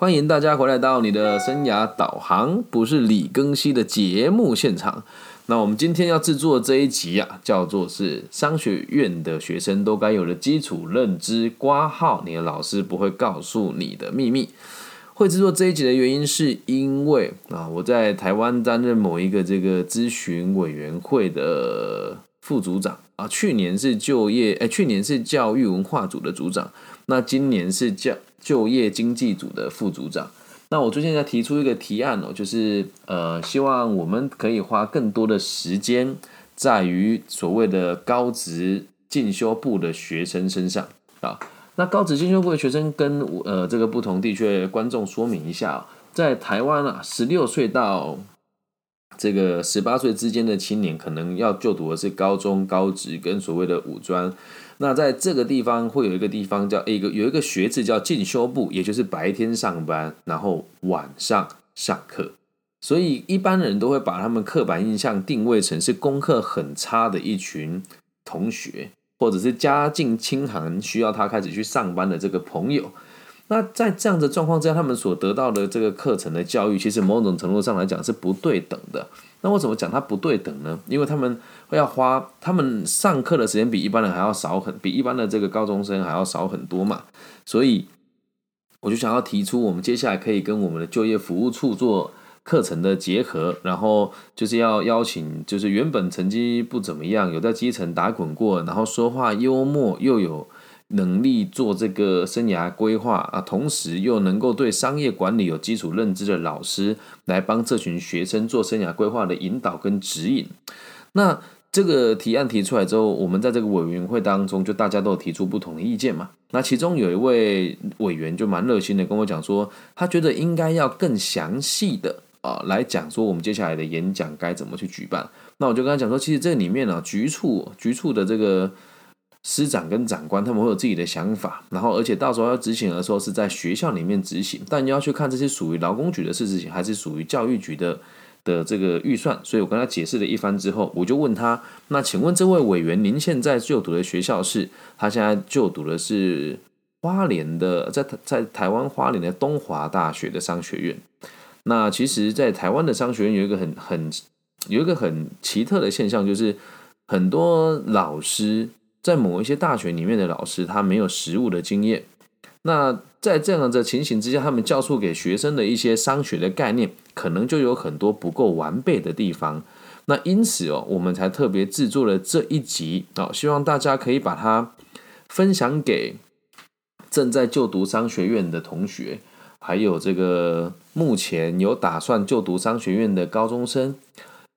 欢迎大家回来到你的生涯导航，不是李庚希的节目现场。那我们今天要制作这一集啊，叫做是商学院的学生都该有的基础认知。挂号，你的老师不会告诉你的秘密。会制作这一集的原因，是因为啊，我在台湾担任某一个这个咨询委员会的副组长啊，去年是就业，哎，去年是教育文化组的组长，那今年是教。就业经济组的副组长，那我最近在提出一个提案哦，就是呃，希望我们可以花更多的时间在于所谓的高职进修部的学生身上啊。那高职进修部的学生跟呃这个不同地区的观众说明一下，在台湾啊，十六岁到这个十八岁之间的青年，可能要就读的是高中、高职跟所谓的五专。那在这个地方会有一个地方叫一个有一个学制叫进修部，也就是白天上班，然后晚上上课。所以一般人都会把他们刻板印象定位成是功课很差的一群同学，或者是家境清寒需要他开始去上班的这个朋友。那在这样的状况之下，他们所得到的这个课程的教育，其实某种程度上来讲是不对等的。那我怎么讲它不对等呢？因为他们会要花，他们上课的时间比一般人还要少很，比一般的这个高中生还要少很多嘛。所以我就想要提出，我们接下来可以跟我们的就业服务处做课程的结合，然后就是要邀请，就是原本成绩不怎么样，有在基层打滚过，然后说话幽默又有。能力做这个生涯规划啊，同时又能够对商业管理有基础认知的老师，来帮这群学生做生涯规划的引导跟指引。那这个提案提出来之后，我们在这个委员会当中，就大家都有提出不同的意见嘛。那其中有一位委员就蛮热心的跟我讲说，他觉得应该要更详细的啊来讲说我们接下来的演讲该怎么去举办。那我就跟他讲说，其实这里面呢，局处局处的这个。师长跟长官他们会有自己的想法，然后而且到时候要执行的时候是在学校里面执行，但你要去看这些属于劳工局的事情，还是属于教育局的的这个预算。所以我跟他解释了一番之后，我就问他：那请问这位委员，您现在就读的学校是？他现在就读的是花莲的，在在台湾花莲的东华大学的商学院。那其实，在台湾的商学院有一个很很有一个很奇特的现象，就是很多老师。在某一些大学里面的老师，他没有实务的经验。那在这样的情形之下，他们教授给学生的一些商学的概念，可能就有很多不够完备的地方。那因此哦，我们才特别制作了这一集哦，希望大家可以把它分享给正在就读商学院的同学，还有这个目前有打算就读商学院的高中生。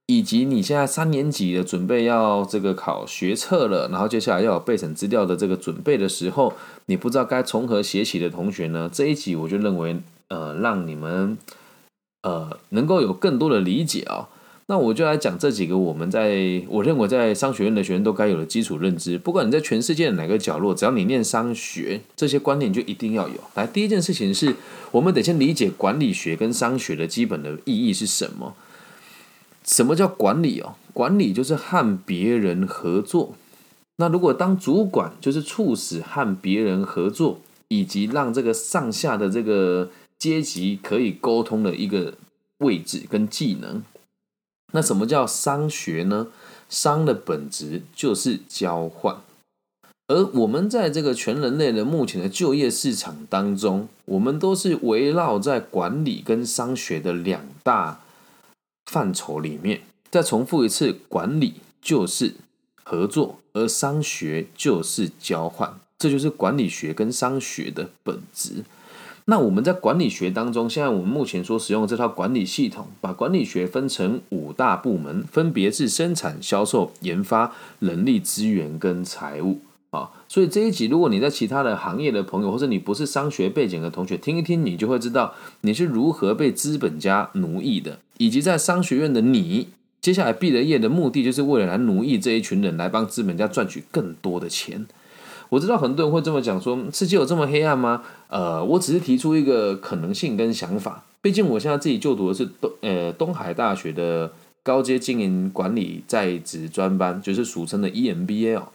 以及你现在三年级的准备要这个考学测了，然后接下来要有备审资料的这个准备的时候，你不知道该从何写起的同学呢？这一集我就认为，呃，让你们呃能够有更多的理解啊。那我就来讲这几个我们在我认为在商学院的学生都该有的基础认知。不管你在全世界的哪个角落，只要你念商学，这些观念就一定要有。来，第一件事情是我们得先理解管理学跟商学的基本的意义是什么。什么叫管理哦？管理就是和别人合作。那如果当主管，就是促使和别人合作，以及让这个上下的这个阶级可以沟通的一个位置跟技能。那什么叫商学呢？商的本质就是交换。而我们在这个全人类的目前的就业市场当中，我们都是围绕在管理跟商学的两大。范畴里面，再重复一次，管理就是合作，而商学就是交换，这就是管理学跟商学的本质。那我们在管理学当中，现在我们目前所使用这套管理系统，把管理学分成五大部门，分别是生产、销售、研发、人力资源跟财务。啊，所以这一集，如果你在其他的行业的朋友，或者你不是商学背景的同学听一听，你就会知道你是如何被资本家奴役的，以及在商学院的你，接下来毕了业的目的，就是为了来奴役这一群人，来帮资本家赚取更多的钱。我知道很多人会这么讲，说世界有这么黑暗吗？呃，我只是提出一个可能性跟想法。毕竟我现在自己就读的是东呃东海大学的高阶经营管理在职专班，就是俗称的 EMBA 哦。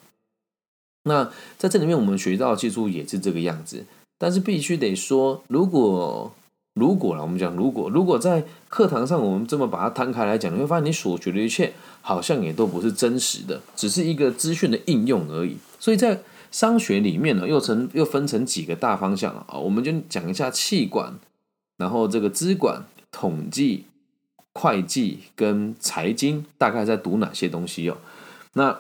那在这里面，我们学到的技术也是这个样子，但是必须得说，如果如果了，我们讲如果，如果在课堂上我们这么把它摊开来讲，你会发现你所学的一切好像也都不是真实的，只是一个资讯的应用而已。所以在商学里面呢，又成又分成几个大方向了啊，我们就讲一下气管，然后这个资管、统计、会计跟财经大概在读哪些东西哦。那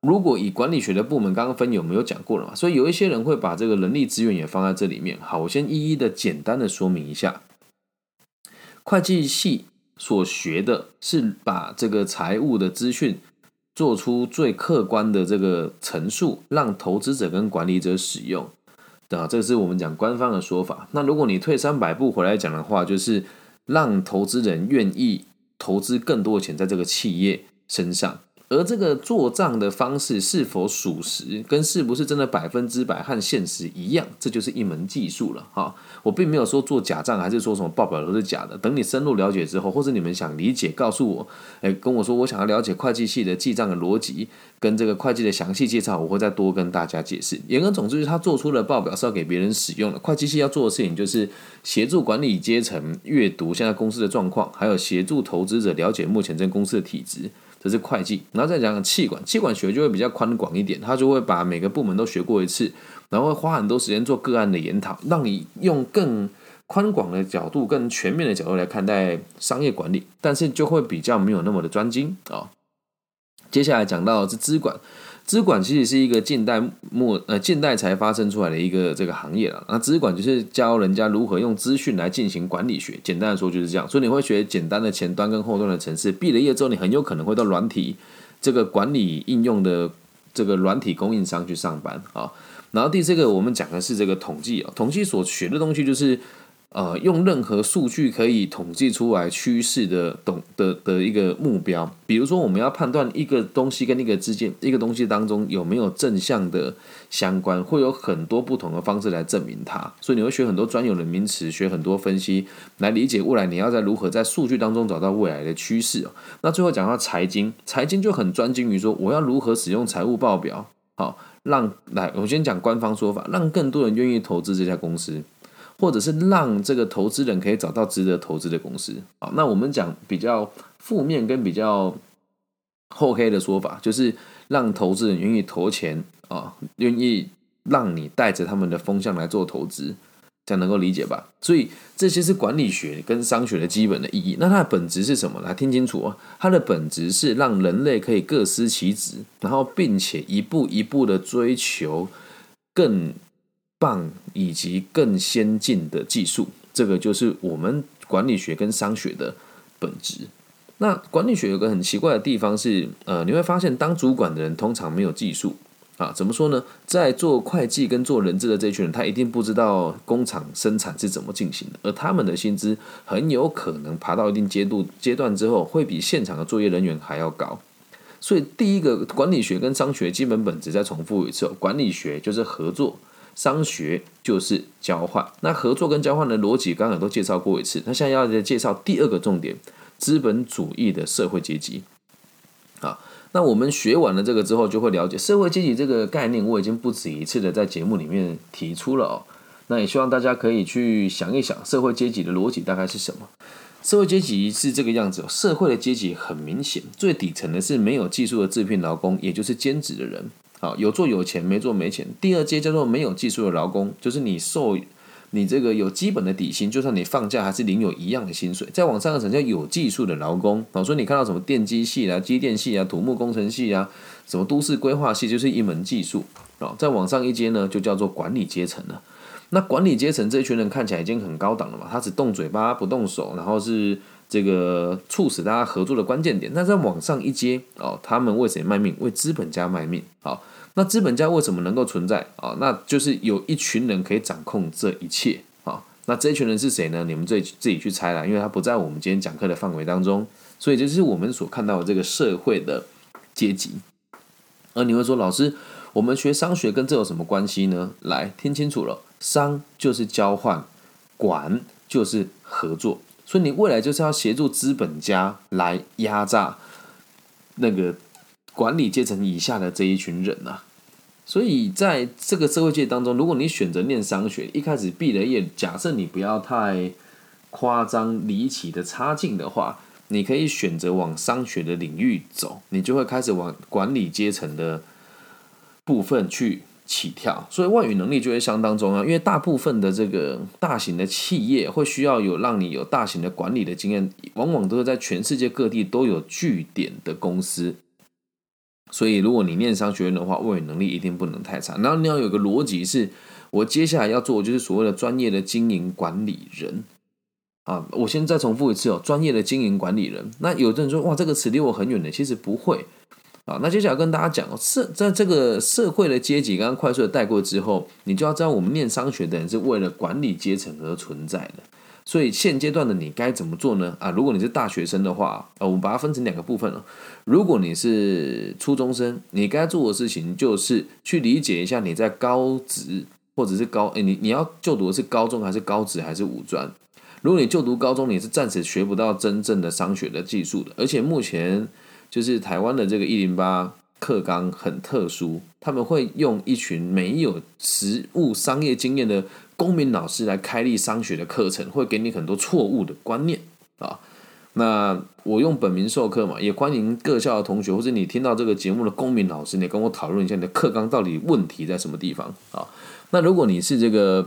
如果以管理学的部门，刚刚分有没有讲过了嘛？所以有一些人会把这个人力资源也放在这里面。好，我先一一的简单的说明一下。会计系所学的是把这个财务的资讯做出最客观的这个陈述，让投资者跟管理者使用。啊，这是我们讲官方的说法。那如果你退三百步回来讲的话，就是让投资人愿意投资更多的钱在这个企业身上。而这个做账的方式是否属实，跟是不是真的百分之百和现实一样，这就是一门技术了哈。我并没有说做假账，还是说什么报表都是假的。等你深入了解之后，或者你们想理解，告诉我，哎，跟我说我想要了解会计系的记账的逻辑，跟这个会计的详细介绍，我会再多跟大家解释。言而总之，他做出的报表是要给别人使用的。会计系要做的事情就是协助管理阶层阅读现在公司的状况，还有协助投资者了解目前这公司的体质。这是会计，然后再讲气管，气管学就会比较宽广一点，他就会把每个部门都学过一次，然后会花很多时间做个案的研讨，让你用更宽广的角度、更全面的角度来看待商业管理，但是就会比较没有那么的专精啊。接下来讲到是资管。资管其实是一个近代末呃近代才发生出来的一个这个行业了。那资管就是教人家如何用资讯来进行管理学，简单的说就是这样。所以你会学简单的前端跟后端的程式，毕了业之后，你很有可能会到软体这个管理应用的这个软体供应商去上班啊。然后第四个我们讲的是这个统计啊，统计所学的东西就是。呃，用任何数据可以统计出来趋势的懂的的一个目标，比如说我们要判断一个东西跟一个之间一个东西当中有没有正向的相关，会有很多不同的方式来证明它。所以你会学很多专有的名词，学很多分析来理解未来你要在如何在数据当中找到未来的趋势哦。那最后讲到财经，财经就很专精于说我要如何使用财务报表，好让来我先讲官方说法，让更多人愿意投资这家公司。或者是让这个投资人可以找到值得投资的公司啊，那我们讲比较负面跟比较厚黑的说法，就是让投资人愿意投钱啊，愿意让你带着他们的风向来做投资，这样能够理解吧？所以这些是管理学跟商学的基本的意义。那它的本质是什么？来听清楚啊，它的本质是让人类可以各司其职，然后并且一步一步的追求更。棒以及更先进的技术，这个就是我们管理学跟商学的本质。那管理学有个很奇怪的地方是，呃，你会发现当主管的人通常没有技术啊。怎么说呢？在做会计跟做人质的这群人，他一定不知道工厂生产是怎么进行的，而他们的薪资很有可能爬到一定阶度阶段之后，会比现场的作业人员还要高。所以，第一个管理学跟商学基本本质再重复一次：管理学就是合作。商学就是交换，那合作跟交换的逻辑刚刚都介绍过一次，那现在要再介绍第二个重点，资本主义的社会阶级。啊，那我们学完了这个之后，就会了解社会阶级这个概念，我已经不止一次的在节目里面提出了哦。那也希望大家可以去想一想，社会阶级的逻辑大概是什么？社会阶级是这个样子，社会的阶级很明显，最底层的是没有技术的制聘劳工，也就是兼职的人。好，有做有钱，没做没钱。第二阶叫做没有技术的劳工，就是你受你这个有基本的底薪，就算你放假还是领有一样的薪水。再往上一层叫有技术的劳工，好，所以你看到什么电机系啊、机电系啊、土木工程系啊、什么都市规划系，就是一门技术啊。再往上一阶呢，就叫做管理阶层了。那管理阶层这一群人看起来已经很高档了嘛，他只动嘴巴不动手，然后是这个促使大家合作的关键点。那再往上一阶哦，他们为谁卖命？为资本家卖命。好。那资本家为什么能够存在啊？那就是有一群人可以掌控这一切啊。那这一群人是谁呢？你们自己自己去猜啦，因为他不在我们今天讲课的范围当中，所以这是我们所看到的这个社会的阶级。而你会说，老师，我们学商学跟这有什么关系呢？来听清楚了，商就是交换，管就是合作，所以你未来就是要协助资本家来压榨那个。管理阶层以下的这一群人呐，所以在这个社会界当中，如果你选择念商学，一开始毕了业，假设你不要太夸张离奇的差劲的话，你可以选择往商学的领域走，你就会开始往管理阶层的部分去起跳。所以外语能力就会相当重要，因为大部分的这个大型的企业会需要有让你有大型的管理的经验，往往都是在全世界各地都有据点的公司。所以如果你念商学院的话，外语能力一定不能太差。然后你要有个逻辑是。我接下来要做就是所谓的专业的经营管理人啊！我先再重复一次哦，专业的经营管理人。那有的人说哇，这个词离我很远的，其实不会啊。那接下来跟大家讲，社在这个社会的阶级刚刚快速的带过之后，你就要知道我们念商学的人是为了管理阶层而存在的。所以现阶段的你该怎么做呢？啊，如果你是大学生的话，呃，我们把它分成两个部分了。如果你是初中生，你该做的事情就是去理解一下你在高职。或者是高诶，你你要就读的是高中还是高职还是五专？如果你就读高中，你是暂时学不到真正的商学的技术的。而且目前就是台湾的这个一零八课纲很特殊，他们会用一群没有实务商业经验的公民老师来开立商学的课程，会给你很多错误的观念啊。那我用本名授课嘛，也欢迎各校的同学或者你听到这个节目的公民老师，你跟我讨论一下你的课纲到底问题在什么地方啊？那如果你是这个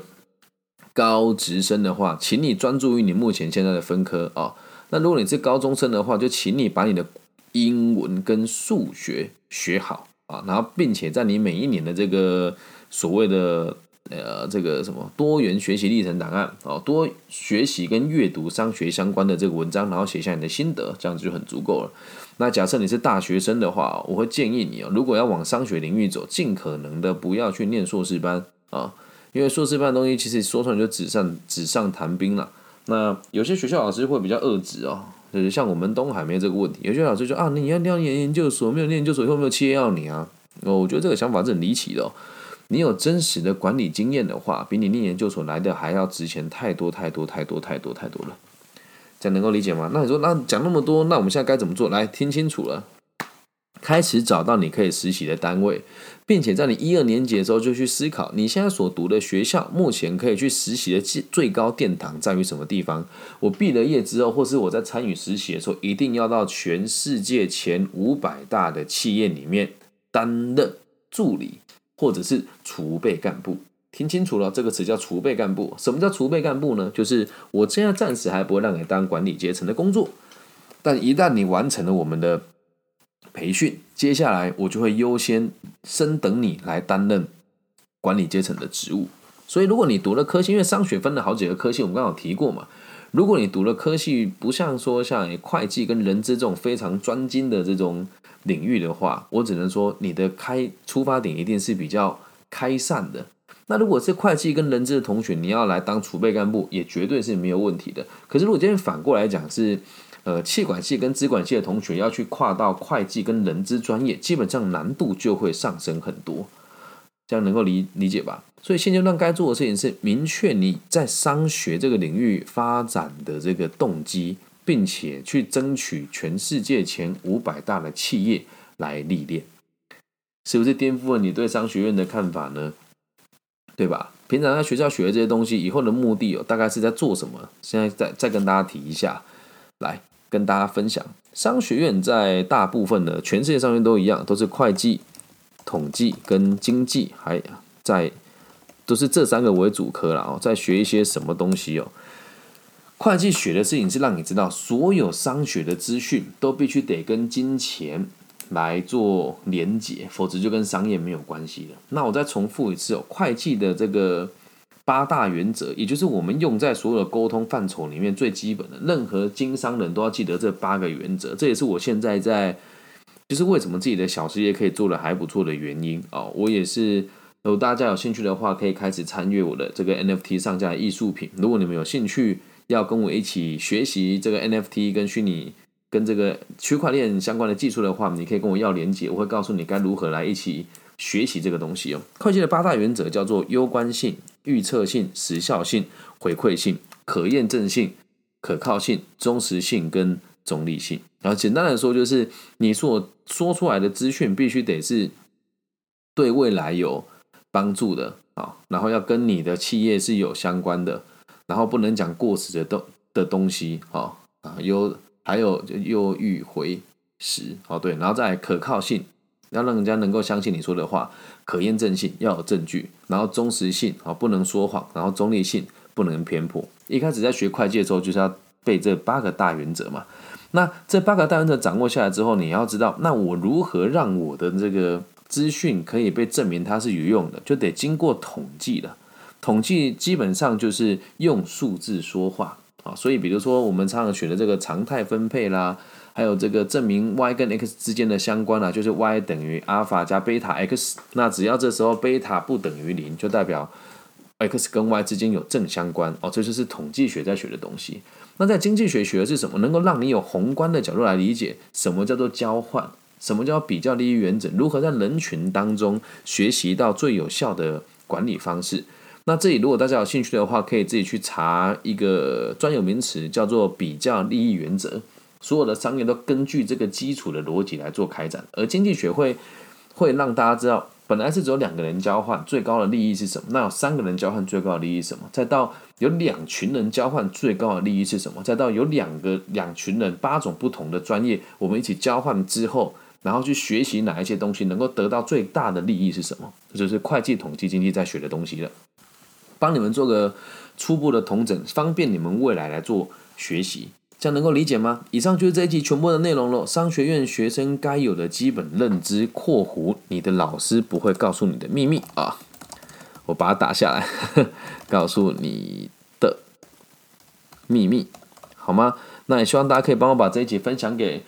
高职生的话，请你专注于你目前现在的分科啊。那如果你是高中生的话，就请你把你的英文跟数学学好啊，然后并且在你每一年的这个所谓的呃这个什么多元学习历程档案哦，多学习跟阅读商学相关的这个文章，然后写下你的心得，这样子就很足够了。那假设你是大学生的话，我会建议你哦，如果要往商学领域走，尽可能的不要去念硕士班。啊，因为硕士班的东西其实说出来就纸上纸上谈兵了。那有些学校老师会比较恶质哦，就是像我们东海没这个问题。有些老师就啊，你要念研究所，没有念研究所以后没有企业要你啊。哦，我觉得这个想法是很离奇的。你有真实的管理经验的话，比你念研究所来的还要值钱太多太多太多太多太多了。这样能够理解吗？那你说那讲那么多，那我们现在该怎么做？来听清楚了。开始找到你可以实习的单位，并且在你一二年级的时候就去思考，你现在所读的学校目前可以去实习的最高殿堂在于什么地方？我毕了业之后，或是我在参与实习的时候，一定要到全世界前五百大的企业里面担任助理或者是储备干部。听清楚了，这个词叫储备干部。什么叫储备干部呢？就是我现在暂时还不会让你当管理阶层的工作，但一旦你完成了我们的。培训，接下来我就会优先升等你来担任管理阶层的职务。所以，如果你读了科系，因为商学分了好几个科系，我们刚好提过嘛。如果你读了科系，不像说像会计跟人资这种非常专精的这种领域的话，我只能说你的开出发点一定是比较开散的。那如果是会计跟人资的同学，你要来当储备干部，也绝对是没有问题的。可是如果今天反过来讲是。呃，气管系跟资管系的同学要去跨到会计跟人资专业，基本上难度就会上升很多，这样能够理理解吧？所以现阶段该做的事情是明确你在商学这个领域发展的这个动机，并且去争取全世界前五百大的企业来历练，是不是颠覆了你对商学院的看法呢？对吧？平常在学校学的这些东西，以后的目的哦，大概是在做什么？现在再再跟大家提一下，来。跟大家分享，商学院在大部分的全世界商学院都一样，都是会计、统计跟经济，还在都是这三个为主科了哦。在学一些什么东西哦？会计学的事情是让你知道，所有商学的资讯都必须得跟金钱来做连结，否则就跟商业没有关系了。那我再重复一次哦，会计的这个。八大原则，也就是我们用在所有的沟通范畴里面最基本的，任何经商人都要记得这八个原则。这也是我现在在，就是为什么自己的小事业可以做的还不错的原因哦。我也是，如果大家有兴趣的话，可以开始参与我的这个 NFT 上架艺术品。如果你们有兴趣要跟我一起学习这个 NFT 跟虚拟跟这个区块链相关的技术的话，你可以跟我要连接，我会告诉你该如何来一起。学习这个东西哦，会计的八大原则叫做攸关性、预测性、时效性、回馈性、可验证性、可靠性、忠实性跟中立性。然后简单来说，就是你所说出来的资讯必须得是对未来有帮助的啊，然后要跟你的企业是有相关的，然后不能讲过时的东的东西，啊啊有还有又欲回时，哦对，然后再可靠性，要让人家能够相信你说的话，可验证性要有证据，然后忠实性啊不能说谎，然后中立性不能偏颇。一开始在学会计的时候，就是要背这八个大原则嘛。那这八个大原则掌握下来之后，你要知道，那我如何让我的这个资讯可以被证明它是有用的，就得经过统计的。统计基本上就是用数字说话啊，所以比如说我们常常学的这个常态分配啦，还有这个证明 y 跟 x 之间的相关啊，就是 y 等于阿尔法加贝塔 x，那只要这时候贝塔不等于零，就代表 x 跟 y 之间有正相关哦，这就是统计学在学的东西。那在经济学学的是什么？能够让你有宏观的角度来理解什么叫做交换，什么叫比较利益原则，如何在人群当中学习到最有效的管理方式。那这里如果大家有兴趣的话，可以自己去查一个专有名词，叫做比较利益原则。所有的商业都根据这个基础的逻辑来做开展，而经济学会会让大家知道，本来是只有两个人交换，最高的利益是什么？那有三个人交换，最高的利益是什么？再到有两群人交换，最高的利益是什么？再到有两个两群人八种不同的专业，我们一起交换之后，然后去学习哪一些东西能够得到最大的利益是什么？这就是会计统计经济在学的东西了。帮你们做个初步的统整，方便你们未来来做学习，这样能够理解吗？以上就是这一集全部的内容了。商学院学生该有的基本认知（括弧你的老师不会告诉你的秘密）啊，我把它打下来，告诉你的秘密，好吗？那也希望大家可以帮我把这一集分享给。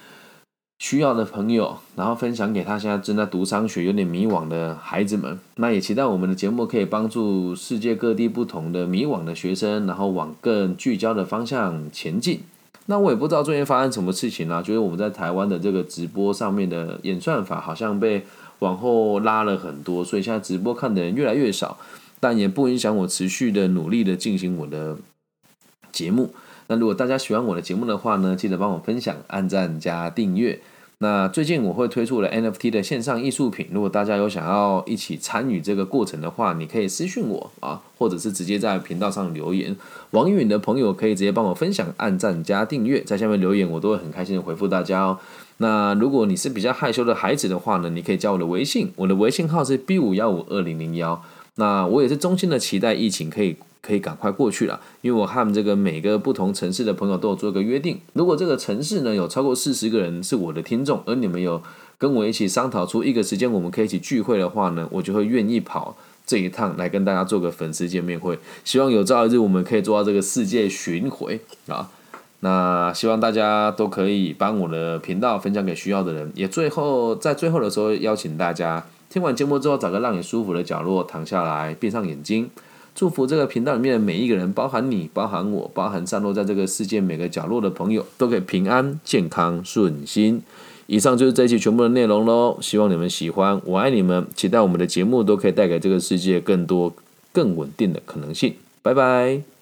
需要的朋友，然后分享给他现在正在读商学、有点迷惘的孩子们。那也期待我们的节目可以帮助世界各地不同的迷惘的学生，然后往更聚焦的方向前进。那我也不知道最近发生什么事情啦，就是我们在台湾的这个直播上面的演算法好像被往后拉了很多，所以现在直播看的人越来越少。但也不影响我持续的努力的进行我的节目。那如果大家喜欢我的节目的话呢，记得帮我分享、按赞加订阅。那最近我会推出了 NFT 的线上艺术品，如果大家有想要一起参与这个过程的话，你可以私讯我啊，或者是直接在频道上留言。网允的朋友可以直接帮我分享、按赞加订阅，在下面留言，我都会很开心的回复大家哦。那如果你是比较害羞的孩子的话呢，你可以加我的微信，我的微信号是 B 五幺五二零零幺。那我也是衷心的期待疫情可以。可以赶快过去了，因为我和这个每个不同城市的朋友都有做一个约定，如果这个城市呢有超过四十个人是我的听众，而你们有跟我一起商讨出一个时间我们可以一起聚会的话呢，我就会愿意跑这一趟来跟大家做个粉丝见面会。希望有朝一日我们可以做到这个世界巡回啊！那希望大家都可以帮我的频道分享给需要的人，也最后在最后的时候邀请大家听完节目之后找个让你舒服的角落躺下来，闭上眼睛。祝福这个频道里面的每一个人，包含你，包含我，包含散落在这个世界每个角落的朋友，都可以平安、健康、顺心。以上就是这一期全部的内容喽，希望你们喜欢，我爱你们，期待我们的节目都可以带给这个世界更多、更稳定的可能性。拜拜。